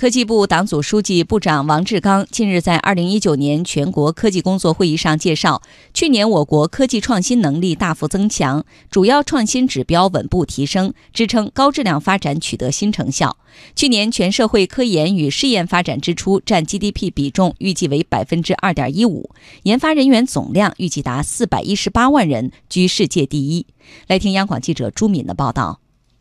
科技部党组书记、部长王志刚近日在二零一九年全国科技工作会议上介绍，去年我国科技创新能力大幅增强，主要创新指标稳步提升，支撑高质量发展取得新成效。去年全社会科研与试验发展支出占 GDP 比重预计为百分之二点一五，研发人员总量预计达四百一十八万人，居世界第一。来听央广记者朱敏的报道。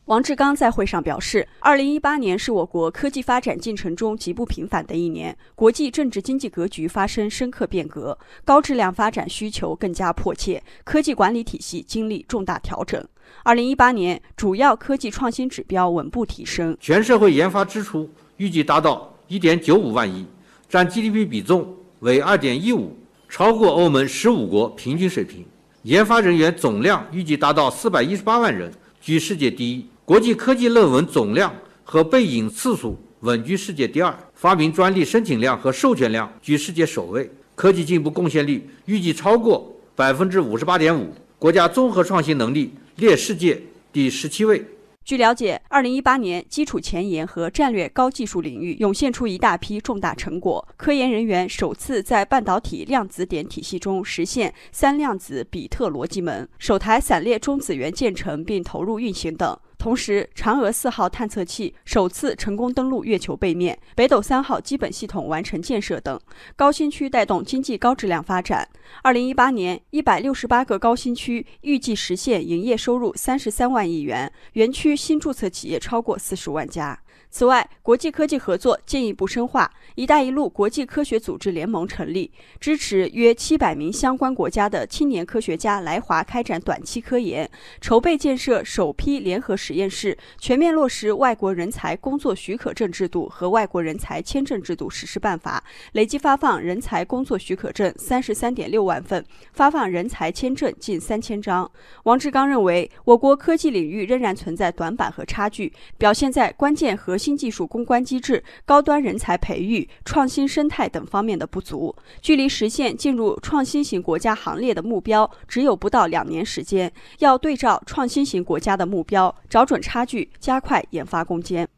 王志刚在会上表示，二零一八年是我国科技发展进程中极不平凡的一年，国际政治经济格局发生深刻变革，高质量发展需求更加迫切，科技管理体系经历重大调整。二零一八年，主要科技创新指标稳步提升，全社会研发支出预计达到一点九五万亿，占 GDP 比重为二点一五，超过欧盟十五国平均水平。研发人员总量预计达到四百一十八万人，居世界第一。国际科技论文总量和被引次数稳居世界第二，发明专利申请量和授权量居世界首位，科技进步贡献率预计超过百分之五十八点五，国家综合创新能力列世界第十七位。据了解，二零一八年，基础前沿和战略高技术领域涌现出一大批重大成果，科研人员首次在半导体量子点体系中实现三量子比特逻辑门，首台散列中子源建成并投入运行等。同时，嫦娥四号探测器首次成功登陆月球背面，北斗三号基本系统完成建设等，高新区带动经济高质量发展。二零一八年，一百六十八个高新区预计实现营业收入三十三万亿元，园区新注册企业超过四十万家。此外，国际科技合作进一步深化。“一带一路”国际科学组织联盟成立，支持约七百名相关国家的青年科学家来华开展短期科研，筹备建设首批联合实实验室，全面落实外国人才工作许可证制度和外国人才签证制度实施办法，累计发放人才工作许可证三十三点六万份，发放人才签证近三千张。王志刚认为，我国科技领域仍然存在短板和差距，表现在关键核。心技术攻关机制、高端人才培育、创新生态等方面的不足，距离实现进入创新型国家行列的目标只有不到两年时间。要对照创新型国家的目标，找准差距，加快研发攻坚。